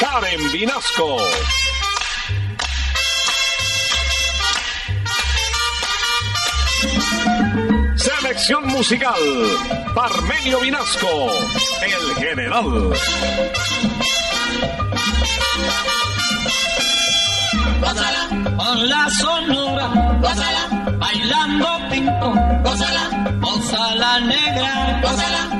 Karen Vinasco. Selección musical, Parmenio Vinasco, el general. Gózala, con la sonora, gózala, bailando pinto, gózala, gózala negra, gózala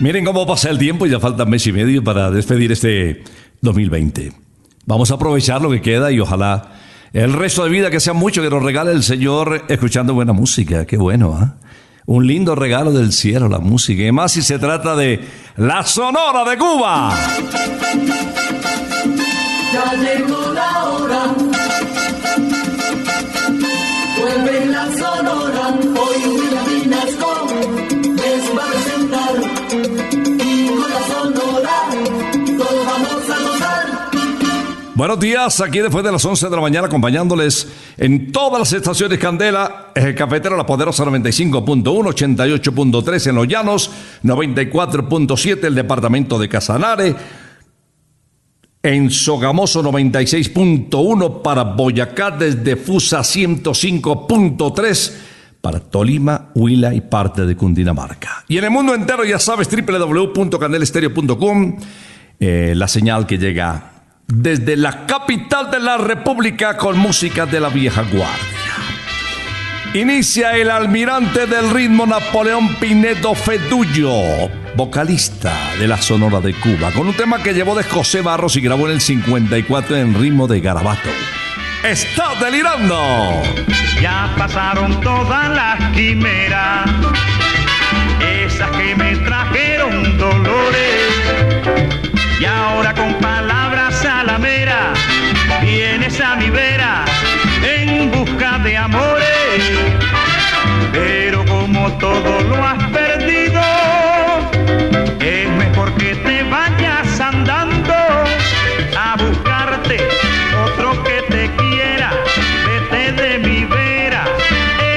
Miren cómo pasa el tiempo, y ya falta mes y medio para despedir este 2020. Vamos a aprovechar lo que queda y ojalá el resto de vida que sea mucho que nos regale el Señor escuchando buena música. Qué bueno, ¿ah? Un lindo regalo del cielo, la música. Y más si se trata de la Sonora de Cuba. Ya llegó la hora Buenos días, aquí después de las 11 de la mañana acompañándoles en todas las estaciones Candela, es el cafetero La Poderosa 95.1, 88.3 en Los Llanos, 94.7 el departamento de Casanare, en Sogamoso 96.1 para Boyacá desde Fusa 105.3 para Tolima, Huila y parte de Cundinamarca. Y en el mundo entero ya sabes www.candelestereo.com eh, la señal que llega desde la capital de la República con música de la vieja guardia. Inicia el almirante del ritmo Napoleón Pinedo Fedullo, vocalista de la Sonora de Cuba, con un tema que llevó de José Barros y grabó en el 54 en ritmo de garabato. ¡Está delirando! Ya pasaron todas las quimeras todo lo has perdido, es mejor que te vayas andando a buscarte otro que te quiera. Vete de mi vera,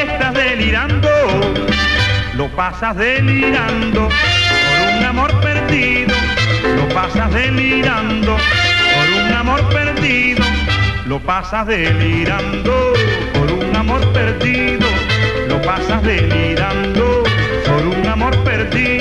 estás delirando, lo pasas delirando por un amor perdido, lo pasas delirando por un amor perdido, lo pasas delirando por un amor perdido, lo pasas delirando por un amor perdido.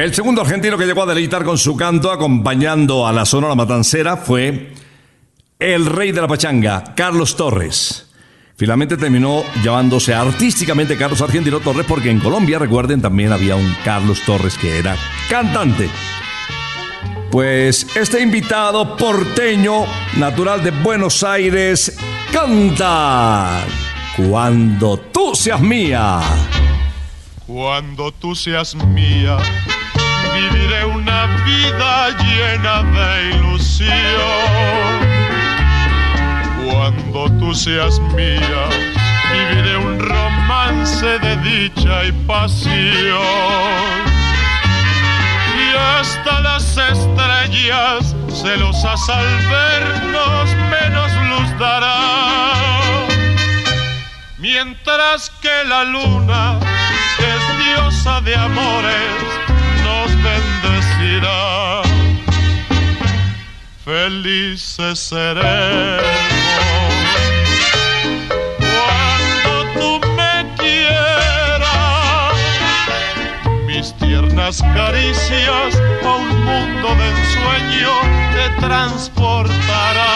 El segundo argentino que llegó a deleitar con su canto acompañando a la Sonora Matancera fue el rey de la pachanga, Carlos Torres. Finalmente terminó llamándose artísticamente Carlos Argentino Torres porque en Colombia, recuerden, también había un Carlos Torres que era cantante. Pues este invitado porteño, natural de Buenos Aires, canta Cuando tú seas mía. Cuando tú seas mía, viviré una vida llena de ilusión. Cuando tú seas mía, viviré un romance de dicha y pasión. Y hasta las estrellas, celosas al vernos, menos luz darán. Mientras que la luna, es diosa de amores, Felices seremos cuando tú me quieras. Mis tiernas caricias a un mundo de ensueño te transportarán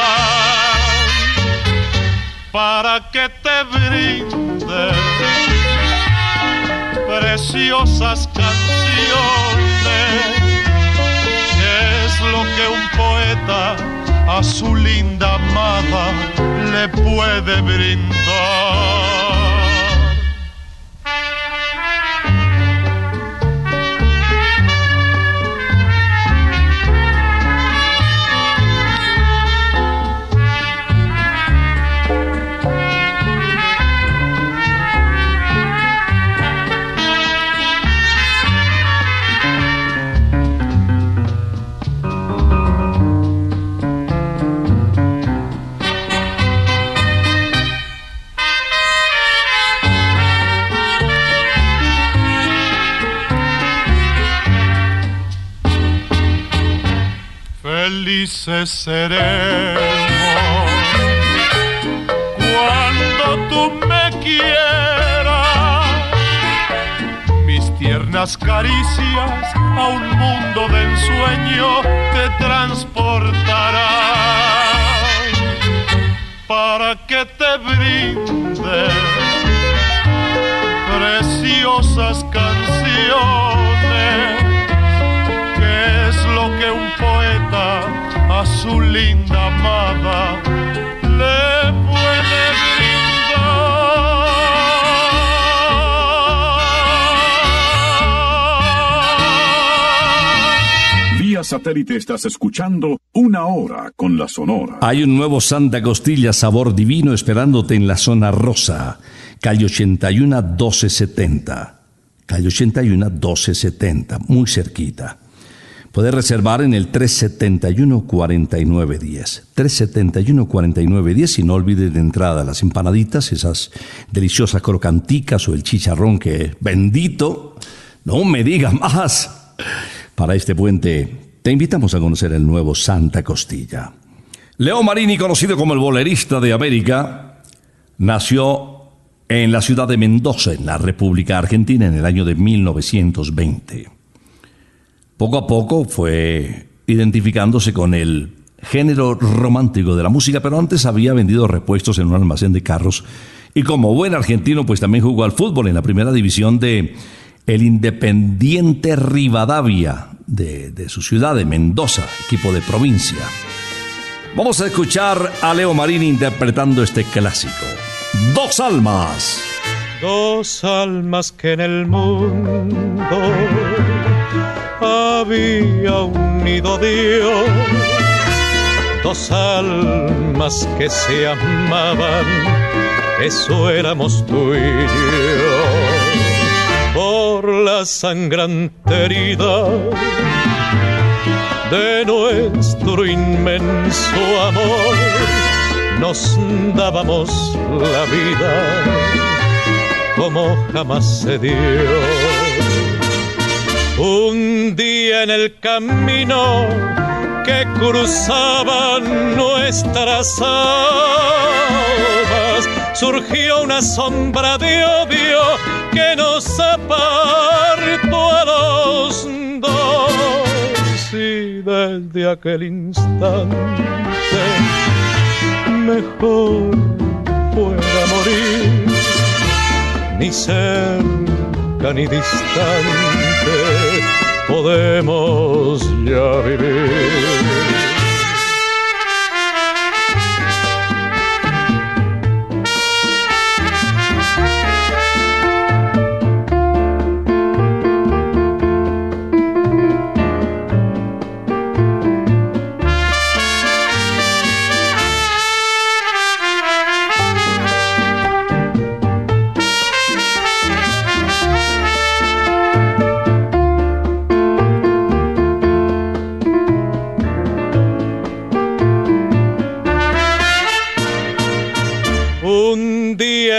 para que te brinde preciosas canciones, lo que un poeta a su linda amada le puede brindar. Felices seremos cuando tú me quieras. Mis tiernas caricias a un mundo de ensueño te transportarán para que te brinde preciosas canciones, a su linda amada le puede brindar. Vía satélite estás escuchando Una Hora con la Sonora. Hay un nuevo Santa Costilla sabor divino esperándote en la zona rosa. Calle 81 1270. Calle 81 1270, muy cerquita. Puedes reservar en el 371-4910. 371-4910 y no olvides de entrada las empanaditas, esas deliciosas crocanticas o el chicharrón que bendito, no me diga más. Para este puente te invitamos a conocer el nuevo Santa Costilla. Leo Marini, conocido como el bolerista de América, nació en la ciudad de Mendoza, en la República Argentina, en el año de 1920. Poco a poco fue identificándose con el género romántico de la música, pero antes había vendido repuestos en un almacén de carros y como buen argentino pues también jugó al fútbol en la primera división de el Independiente Rivadavia de, de su ciudad de Mendoza, equipo de provincia. Vamos a escuchar a Leo Marini interpretando este clásico. Dos almas. Dos almas que en el mundo había unido Dios. Dos almas que se amaban, eso éramos tú y yo. Por la sangrante herida de nuestro inmenso amor, nos dábamos la vida como jamás se dio. Un día en el camino que cruzaban nuestras almas, surgió una sombra de odio que nos apartó a los dos. Y desde aquel instante, mejor fuera morir, ni cerca ni distante, podemos ya vivir.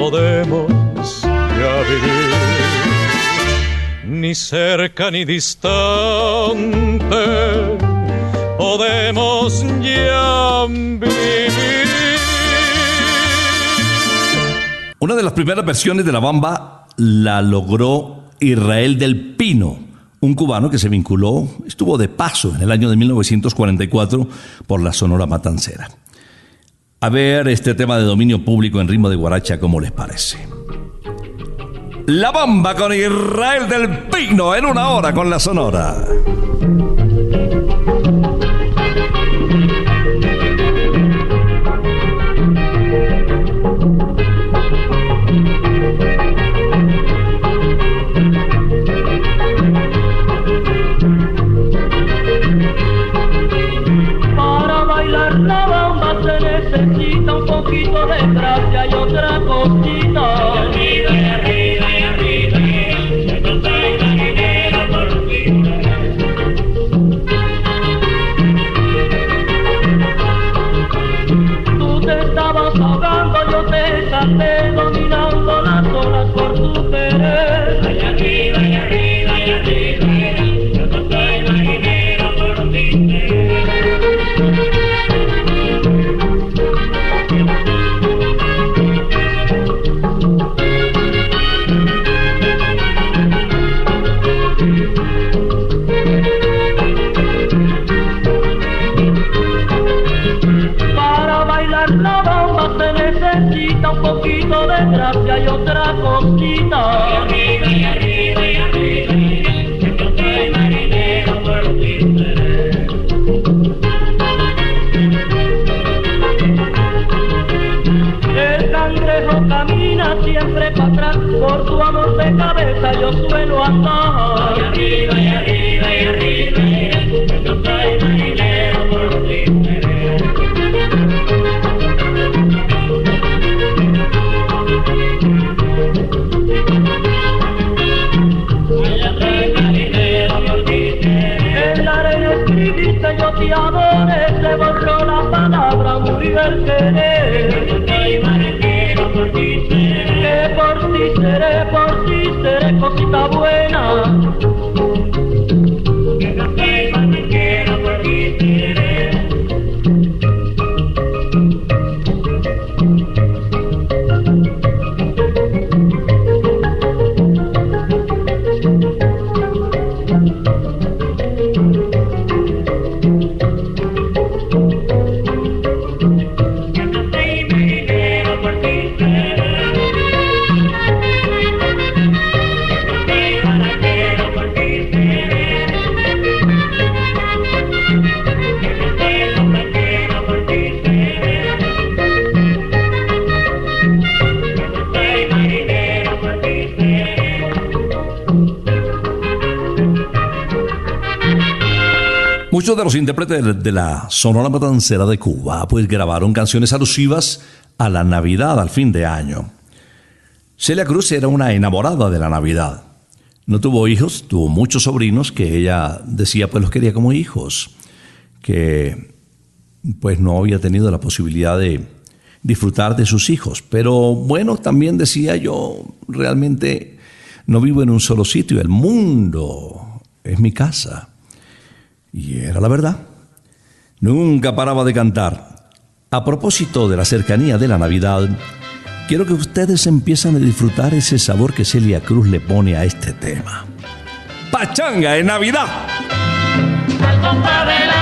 podemos ya vivir, ni cerca ni distante, podemos ya vivir. Una de las primeras versiones de la bamba la logró Israel del Pino, un cubano que se vinculó, estuvo de paso en el año de 1944 por la Sonora Matancera. A ver este tema de dominio público en ritmo de guaracha, ¿cómo les parece? La bamba con Israel del Pino en una hora con la Sonora. De los intérpretes de la Sonora Matancera de Cuba pues grabaron canciones alusivas a la Navidad, al fin de año. Celia Cruz era una enamorada de la Navidad. No tuvo hijos, tuvo muchos sobrinos que ella decía pues los quería como hijos, que pues no había tenido la posibilidad de disfrutar de sus hijos. Pero bueno, también decía yo, realmente no vivo en un solo sitio, el mundo es mi casa. Y era la verdad. Nunca paraba de cantar. A propósito de la cercanía de la Navidad, quiero que ustedes empiezan a disfrutar ese sabor que Celia Cruz le pone a este tema. Pachanga en Navidad. Al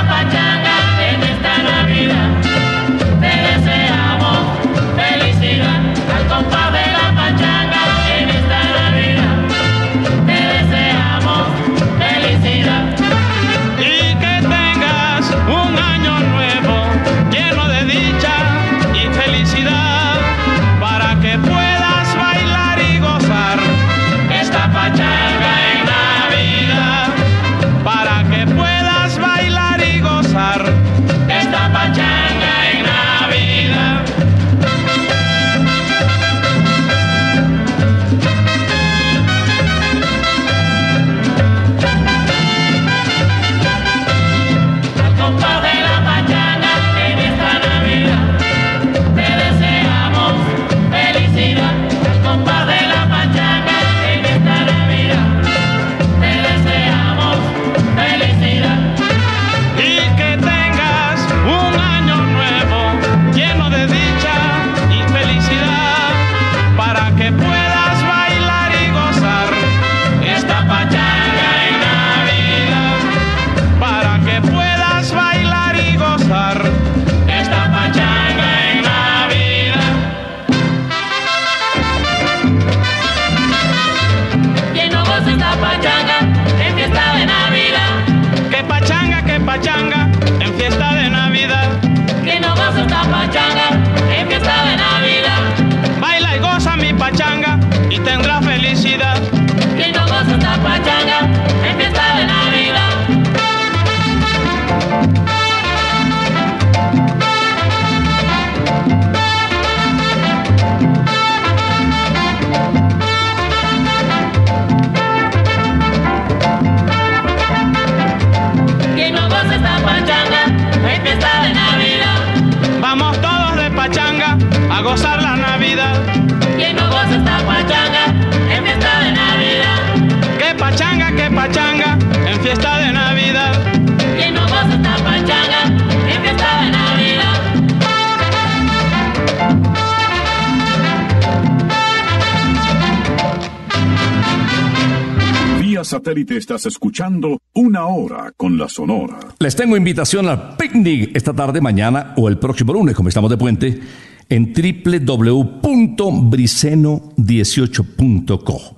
satélite estás escuchando Una Hora con la Sonora. Les tengo invitación al picnic esta tarde, mañana o el próximo lunes, como estamos de puente, en www.briceno18.co.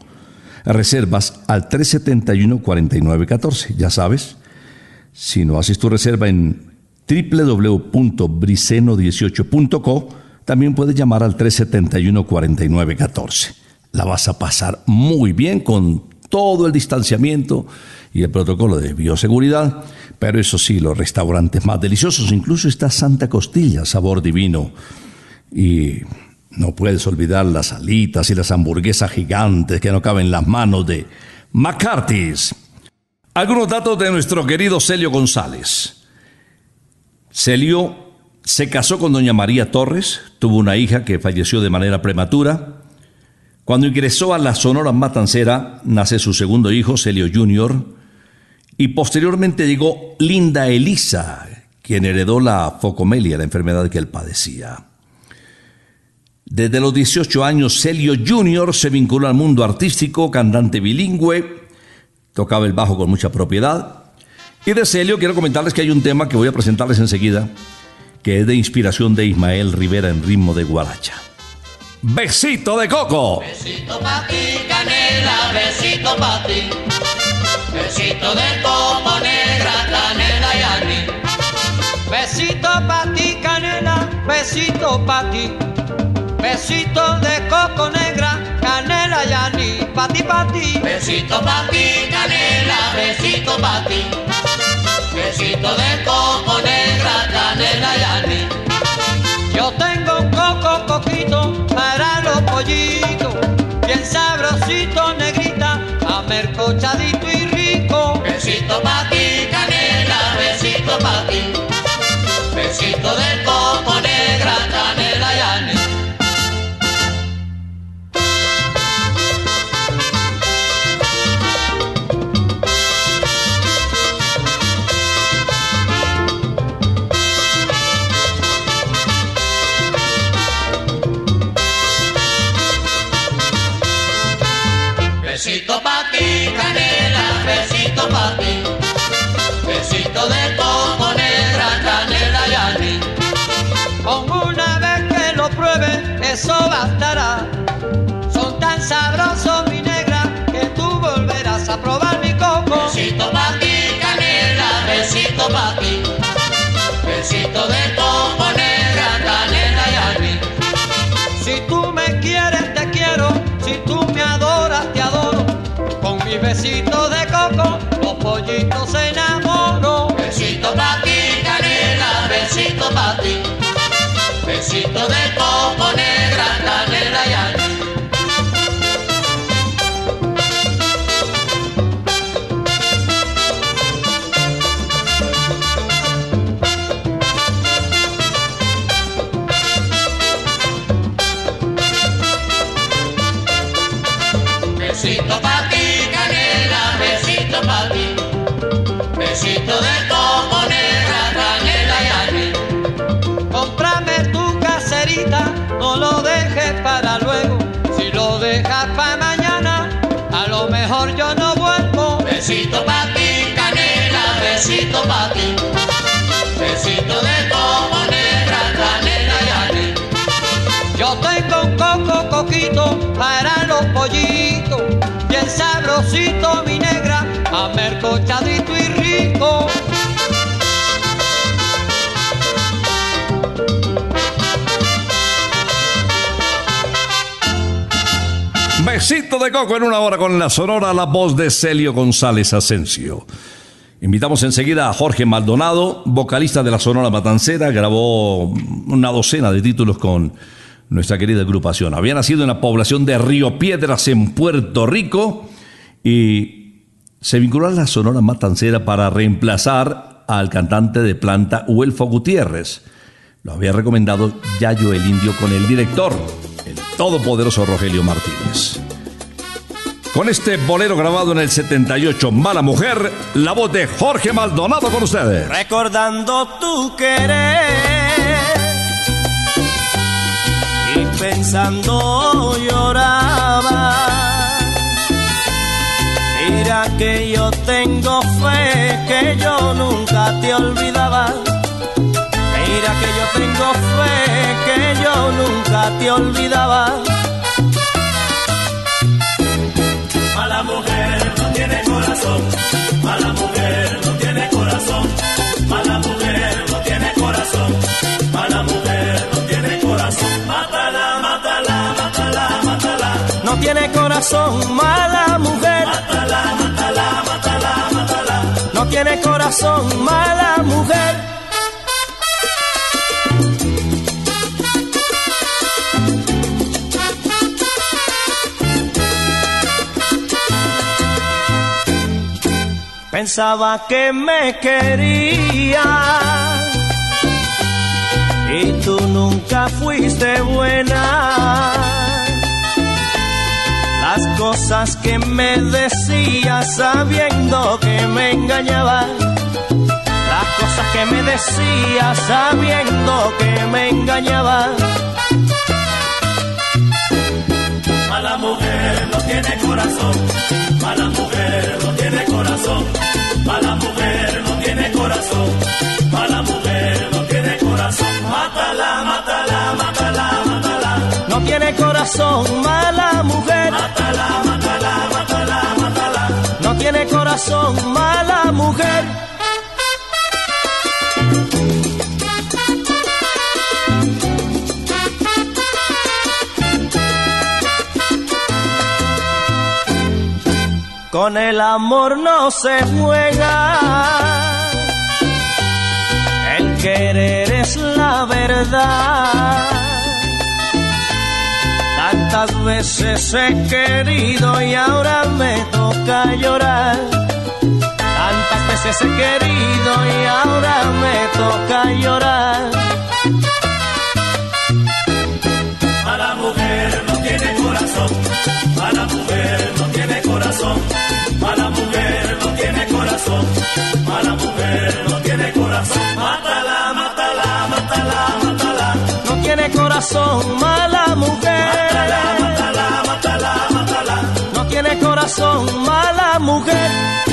Reservas al 371-4914, ya sabes. Si no haces tu reserva en www.briceno18.co, también puedes llamar al 371-4914. La vas a pasar muy bien con todo el distanciamiento y el protocolo de bioseguridad, pero eso sí, los restaurantes más deliciosos, incluso está Santa Costilla, sabor divino. Y no puedes olvidar las alitas y las hamburguesas gigantes que no caben en las manos de McCarthy's. Algunos datos de nuestro querido Celio González. Celio se casó con doña María Torres, tuvo una hija que falleció de manera prematura. Cuando ingresó a la Sonora Matancera, nace su segundo hijo, Celio Jr., y posteriormente llegó Linda Elisa, quien heredó la focomelia, la enfermedad que él padecía. Desde los 18 años, Celio Jr. se vinculó al mundo artístico, cantante bilingüe, tocaba el bajo con mucha propiedad. Y de Celio quiero comentarles que hay un tema que voy a presentarles enseguida, que es de inspiración de Ismael Rivera en ritmo de guaracha. Besito de coco. Besito pa' ti, canela, besito pa' ti. Besito de coco negra, canela y aní. Besito pa' ti, canela, besito pa' ti. Besito de coco negra, canela y aní. Pa' ti, pa' ti. Besito pa' ti, canela, besito pa' ti. Besito de coco negra, canela y aní. Yo tengo para los pollitos, bien sabrosito, negrita, amercochadito y rico. Besito pa' ti, canela, besito pa' ti. Besito de coco eso bastará. Son tan sabrosos, mi negra, que tú volverás a probar mi coco. Besito pa' ti, canela, besito pa' ti. Besito de coco negra, canela y aní. Si tú me quieres, te quiero. Si tú me adoras, te adoro. Con mi besito besito pa' ti. Besito de coco negra, canela y. Yo tengo un coco coquito para los pollitos, bien sabrosito mi negra, amercochadito y rico. Besito de coco en una hora con la sonora, la voz de Celio González Asensio. Invitamos enseguida a Jorge Maldonado, vocalista de la Sonora Matancera, grabó una docena de títulos con nuestra querida agrupación. Había nacido en la población de Río Piedras, en Puerto Rico, y se vinculó a la Sonora Matancera para reemplazar al cantante de planta Huelfo Gutiérrez. Lo había recomendado Yayo el Indio con el director, el todopoderoso Rogelio Martínez. Con este bolero grabado en el 78, Mala Mujer, la voz de Jorge Maldonado con ustedes. recordando tu querer y pensando lloraba. Mira que yo tengo fe que yo nunca te olvidaba. Mira que yo tengo fe que yo nunca te olvidaba. Tiene corazón, mala mujer no tiene corazón, mala mujer no tiene corazón, mala mujer no tiene corazón. Mátala, mátala, mátala, mátala. No tiene corazón, mala mujer. Mátala, mátala, mátala, mátala. No tiene corazón, mala mujer. Pensaba que me quería y tú nunca fuiste buena. Las cosas que me decías sabiendo que me engañaba. Las cosas que me decías sabiendo que me engañaba. Mala mujer no tiene corazón, mala mujer no tiene corazón, mala mujer no tiene corazón, mala mujer no tiene corazón. Mátala, mátala, mátala, mátala. No tiene corazón, mala mujer. Mátala, mátala, mátala, mátala. No tiene corazón, mala mujer. Con el amor no se juega. El querer es la verdad. Tantas veces he querido y ahora me toca llorar. Tantas veces he querido y ahora me toca llorar. Mala mujer no tiene corazón, corazón, mala mujer. Mátala, mátala, mátala. No tiene corazón, mala mujer.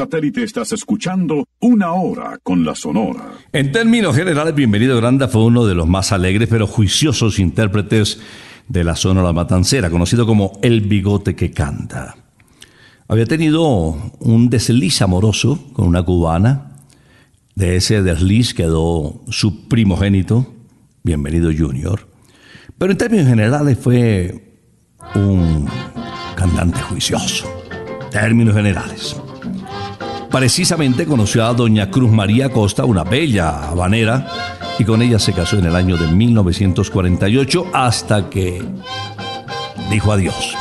Satélite estás escuchando Una Hora con la Sonora. En términos generales, Bienvenido Granda fue uno de los más alegres pero juiciosos intérpretes de la Sonora Matancera, conocido como El Bigote que Canta. Había tenido un desliz amoroso con una cubana. De ese desliz quedó su primogénito, Bienvenido Junior. Pero en términos generales fue un cantante juicioso. Términos generales. Precisamente conoció a doña Cruz María Costa, una bella habanera, y con ella se casó en el año de 1948 hasta que dijo adiós.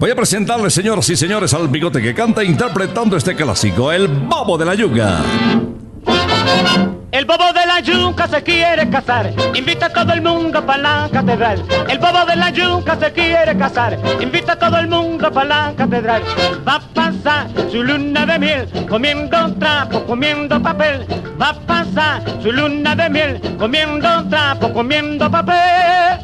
Voy a presentarles, señoras y señores, al bigote que canta interpretando este clásico, El Bobo de la Yuga. El bobo de la yuca se quiere casar, invita a todo el mundo para la catedral. El bobo de la yuca se quiere casar, invita a todo el mundo para la catedral. Va a pasar su luna de miel, comiendo trapo, comiendo papel. Va a pasar su luna de miel, comiendo trapo, comiendo papel.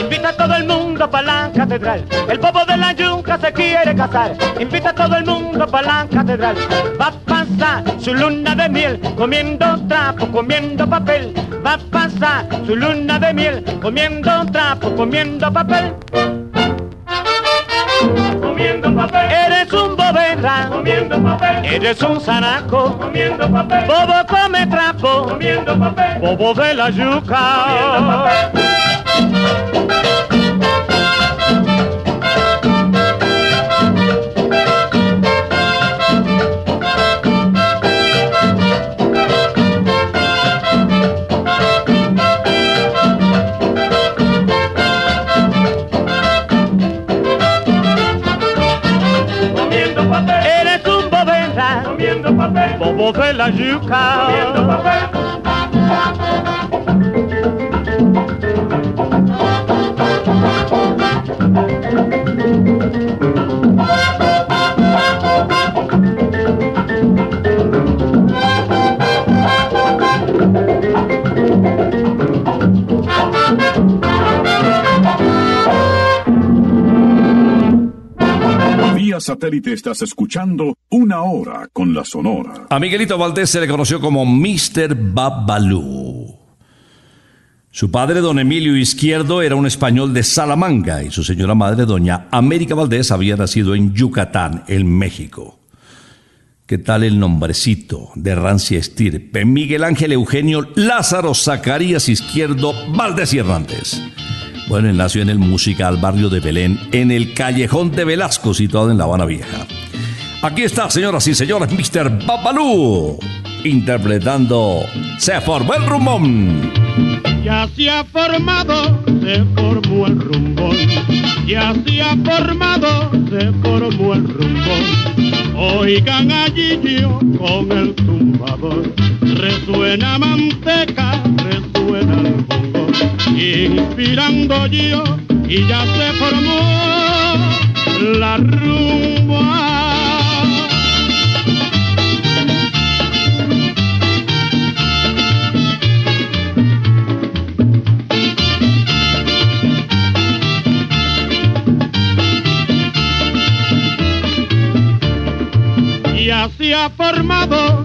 Invita a todo el mundo para la catedral. El bobo de la yuca se quiere casar, invita a todo el mundo para la catedral. Va a pasar su luna de miel comiendo trapo, comiendo papel. Va a pasar su luna de miel comiendo trapo, comiendo papel. Comiendo papel, Eres un bobera, comiendo papel, eres un zanaco. comiendo papel, Bobo come trapo, comiendo papel, bobo de la yuca. comiendo papel, Eres un bobera, comiendo papel, bobo de la yuca. comiendo papel. Satélite estás escuchando Una Hora con la Sonora. A Miguelito Valdés se le conoció como Mr. Babalú. Su padre, don Emilio Izquierdo, era un español de Salamanca y su señora madre, doña América Valdés, había nacido en Yucatán, en México. ¿Qué tal el nombrecito de rancia estirpe? Miguel Ángel Eugenio Lázaro Zacarías Izquierdo Valdés y Hernández. Bueno, él nació en el musical barrio de Belén, en el callejón de Velasco, situado en La Habana Vieja. Aquí está, señoras y señores, Mr. Babalú, interpretando Se formó el rumón. Ya se ha formado, se formó el rumbón. Ya se ha formado, se formó el rumbón. Oigan allí yo con el tumbador. Resuena manteca, resuena el bongo. Inspirando yo y ya se formó la rumba. Ya se ha formado,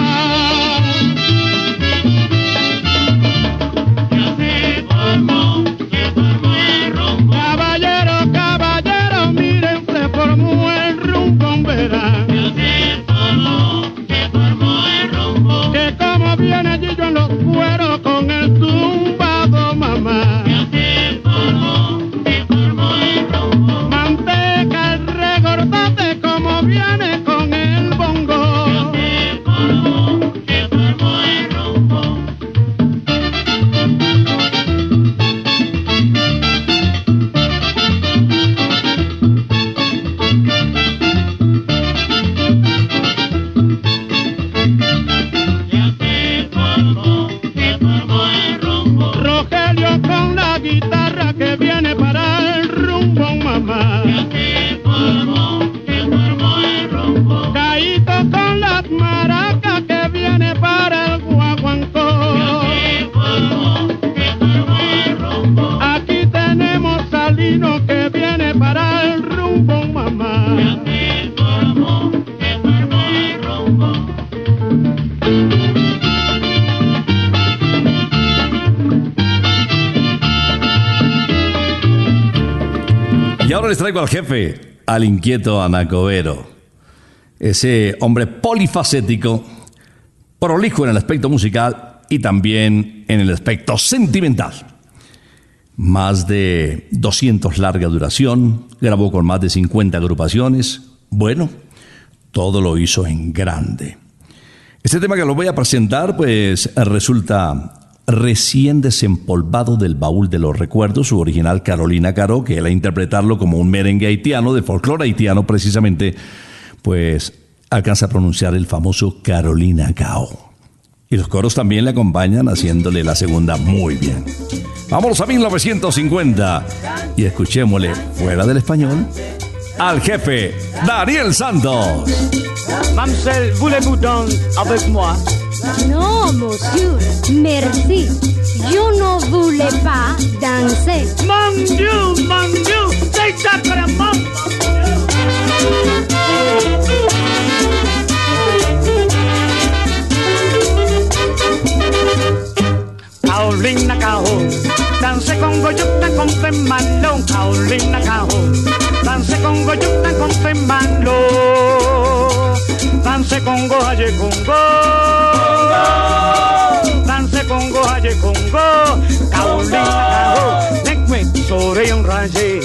Allí Y ahora les traigo al jefe, al inquieto Anacobero. Ese hombre polifacético, prolijo en el aspecto musical y también en el aspecto sentimental. Más de 200 larga duración, grabó con más de 50 agrupaciones. Bueno, todo lo hizo en grande. Este tema que lo voy a presentar, pues resulta recién desempolvado del baúl de los recuerdos, su original Carolina Caro, que él a interpretarlo como un merengue haitiano, de folclore haitiano precisamente, pues alcanza a pronunciar el famoso Carolina Cao. Y los coros también le acompañan haciéndole la segunda muy bien. Vámonos a 1950 y escuchémosle fuera del español al jefe Daniel Santos. Mademoiselle, voulez-vous danser avec moi Non, monsieur, merci. Je ne voulais pas danser. Mon Dieu, mon Dieu, c'est sacrément. Carolina Cao, danse con goyuta con fe malo. Carolina Cao, danse con goyuta con fe malo. Danse con gojaye congo. Danse con gojaye congo. Carolina Cao, nekme sore un raje.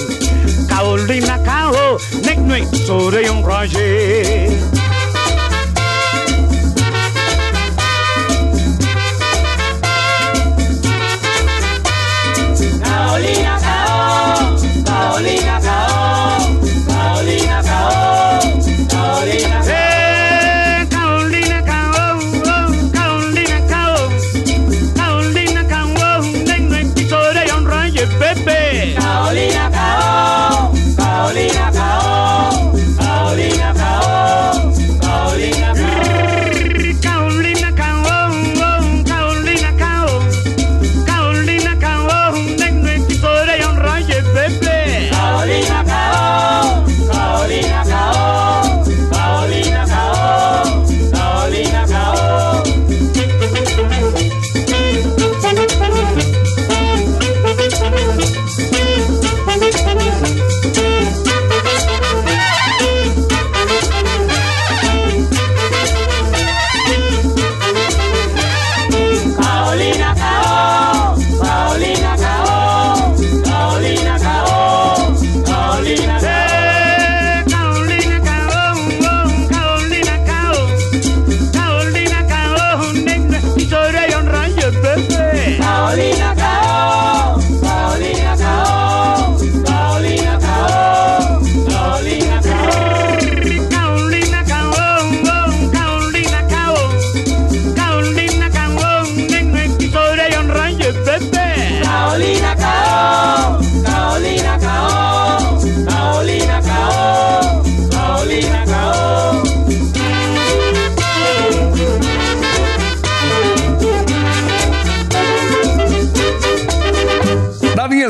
Carolina Cao, nekme sore un raje.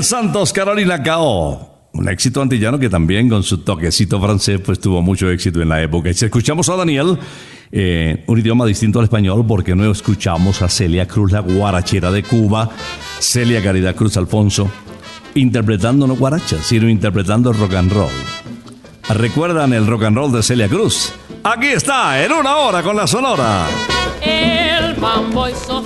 Santos, Carolina Cao. Un éxito antillano que también con su toquecito francés pues tuvo mucho éxito en la época. Y si escuchamos a Daniel, eh, un idioma distinto al español, porque no escuchamos a Celia Cruz, la guarachera de Cuba, Celia Caridad Cruz Alfonso, interpretando no guarachas, sino interpretando rock and roll. ¿Recuerdan el rock and roll de Celia Cruz? Aquí está, en una hora con la Sonora. El hizo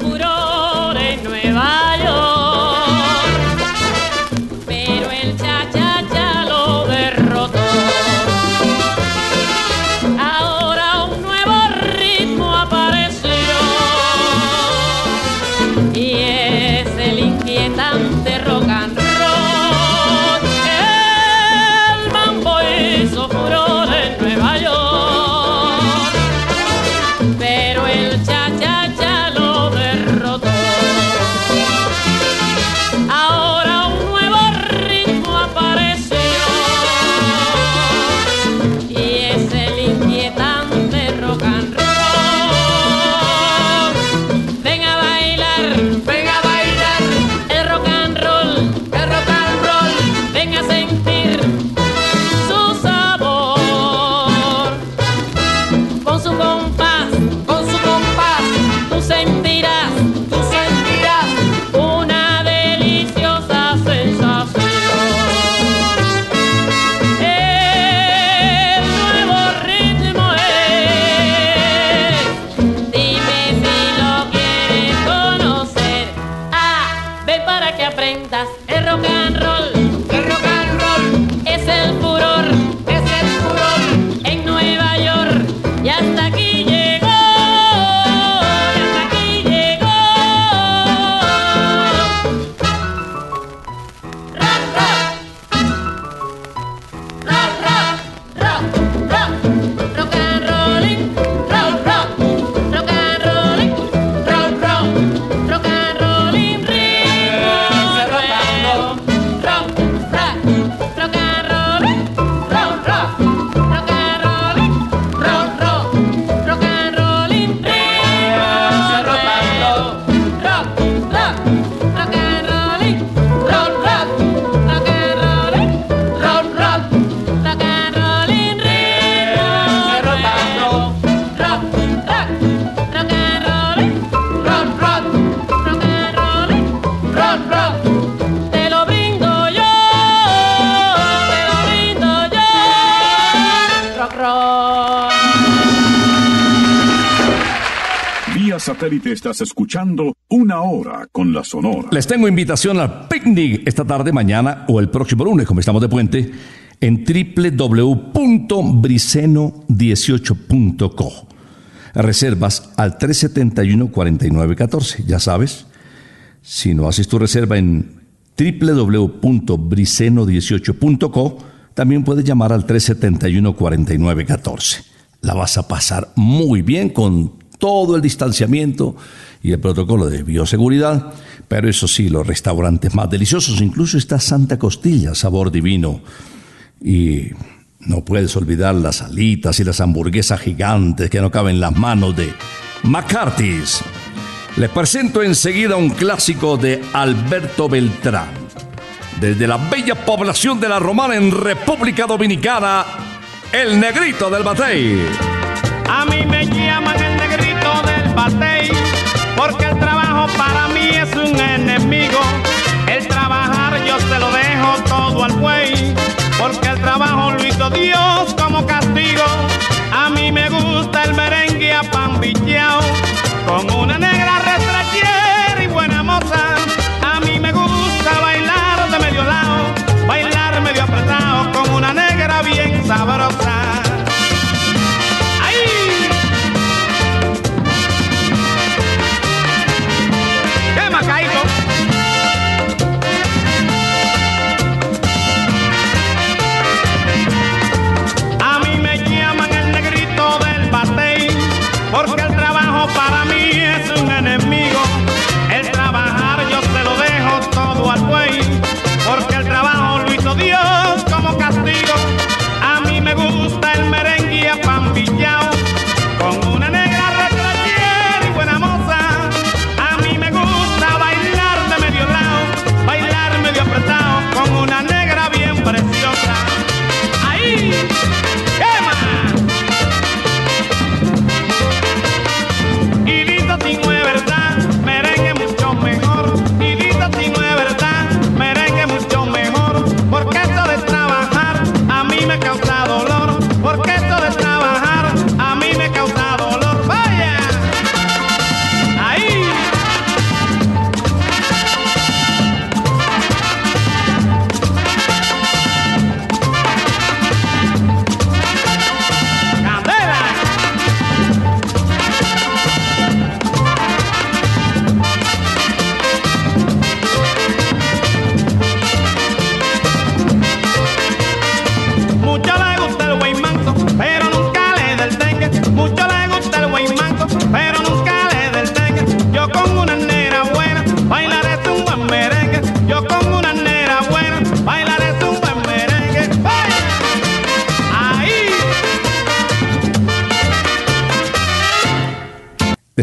satélite estás escuchando Una Hora con la Sonora. Les tengo invitación al picnic esta tarde, mañana o el próximo lunes, como estamos de puente, en www.briceno18.co. Reservas al 371-4914. Ya sabes, si no haces tu reserva en www.briceno18.co, también puedes llamar al 371-4914. La vas a pasar muy bien con todo el distanciamiento y el protocolo de bioseguridad, pero eso sí, los restaurantes más deliciosos, incluso está Santa Costilla, sabor divino. Y no puedes olvidar las alitas y las hamburguesas gigantes que no caben en las manos de McCarthy's. Les presento enseguida un clásico de Alberto Beltrán. Desde la bella población de La Romana en República Dominicana, el negrito del batey. A mí me llaman el porque el trabajo para mí es un enemigo. El trabajar yo se lo dejo todo al buey, porque el trabajo lo hizo Dios como castigo. A mí me gusta el merengue a pan con una negra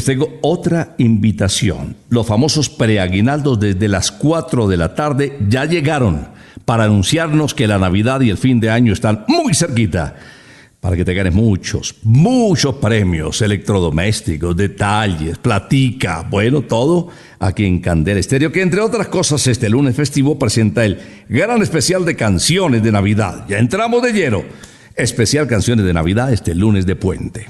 tengo otra invitación. Los famosos preaguinaldos desde las 4 de la tarde ya llegaron para anunciarnos que la Navidad y el fin de año están muy cerquita. Para que te ganes muchos, muchos premios, electrodomésticos, detalles, platica, bueno, todo aquí en Candela Estéreo, que entre otras cosas este lunes festivo presenta el gran especial de canciones de Navidad. Ya entramos de lleno. Especial canciones de Navidad este lunes de puente.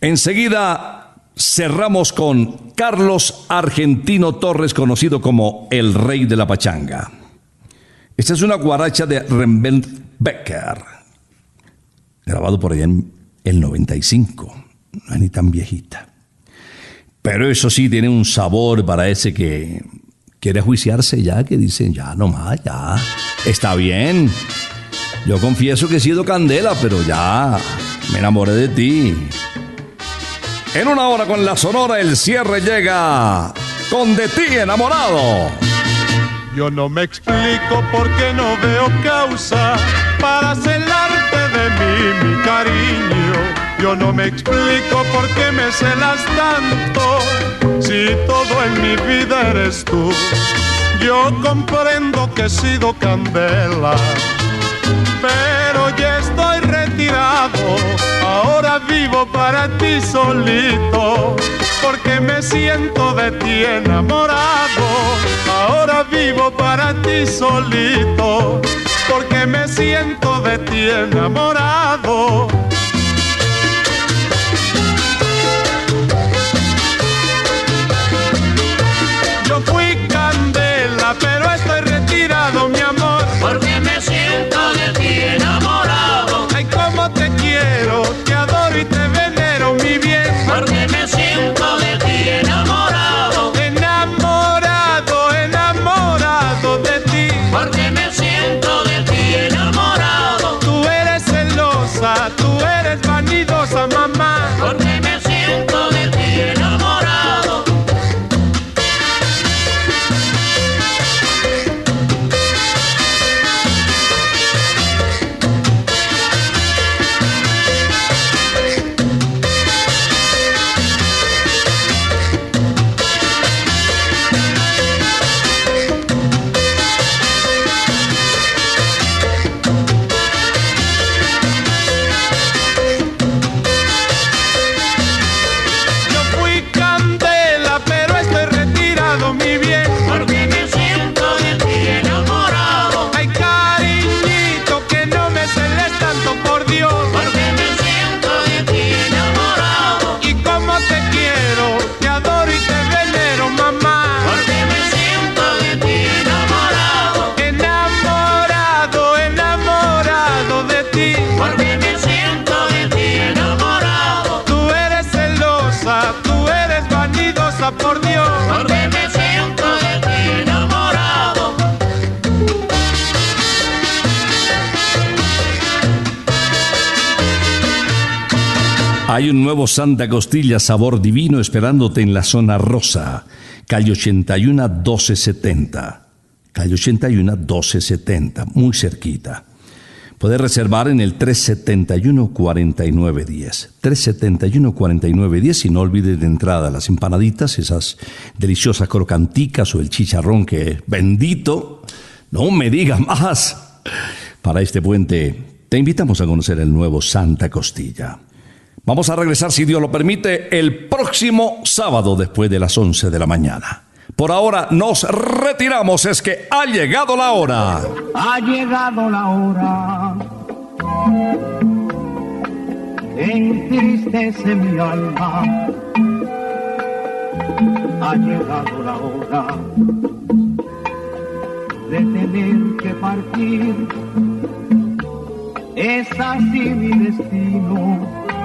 Enseguida cerramos con Carlos Argentino Torres, conocido como el rey de la pachanga. Esta es una guaracha de Rembrandt Becker, grabado por allá en el 95, no es ni tan viejita. Pero eso sí tiene un sabor para ese que quiere juiciarse ya, que dicen, ya nomás, ya, está bien. Yo confieso que he sido candela, pero ya me enamoré de ti. En una hora con la sonora el cierre llega con De ti enamorado. Yo no me explico por qué no veo causa para celarte de mí, mi cariño. Yo no me explico por qué me celas tanto si todo en mi vida eres tú. Yo comprendo que he sido candela, Ahora vivo para ti solito, porque me siento de ti enamorado. Ahora vivo para ti solito, porque me siento de ti enamorado. Hay un nuevo Santa Costilla sabor divino esperándote en la zona rosa. Calle 81 1270. Calle 81 1270, muy cerquita. Puedes reservar en el 371-4910. 371-4910 y no olvides de entrada las empanaditas, esas deliciosas crocanticas o el chicharrón que bendito, no me diga más. Para este puente te invitamos a conocer el nuevo Santa Costilla. Vamos a regresar, si Dios lo permite, el próximo sábado después de las 11 de la mañana. Por ahora nos retiramos, es que ha llegado la hora. Ha llegado la hora. Entristece mi alma. Ha llegado la hora de tener que partir. Es así mi destino.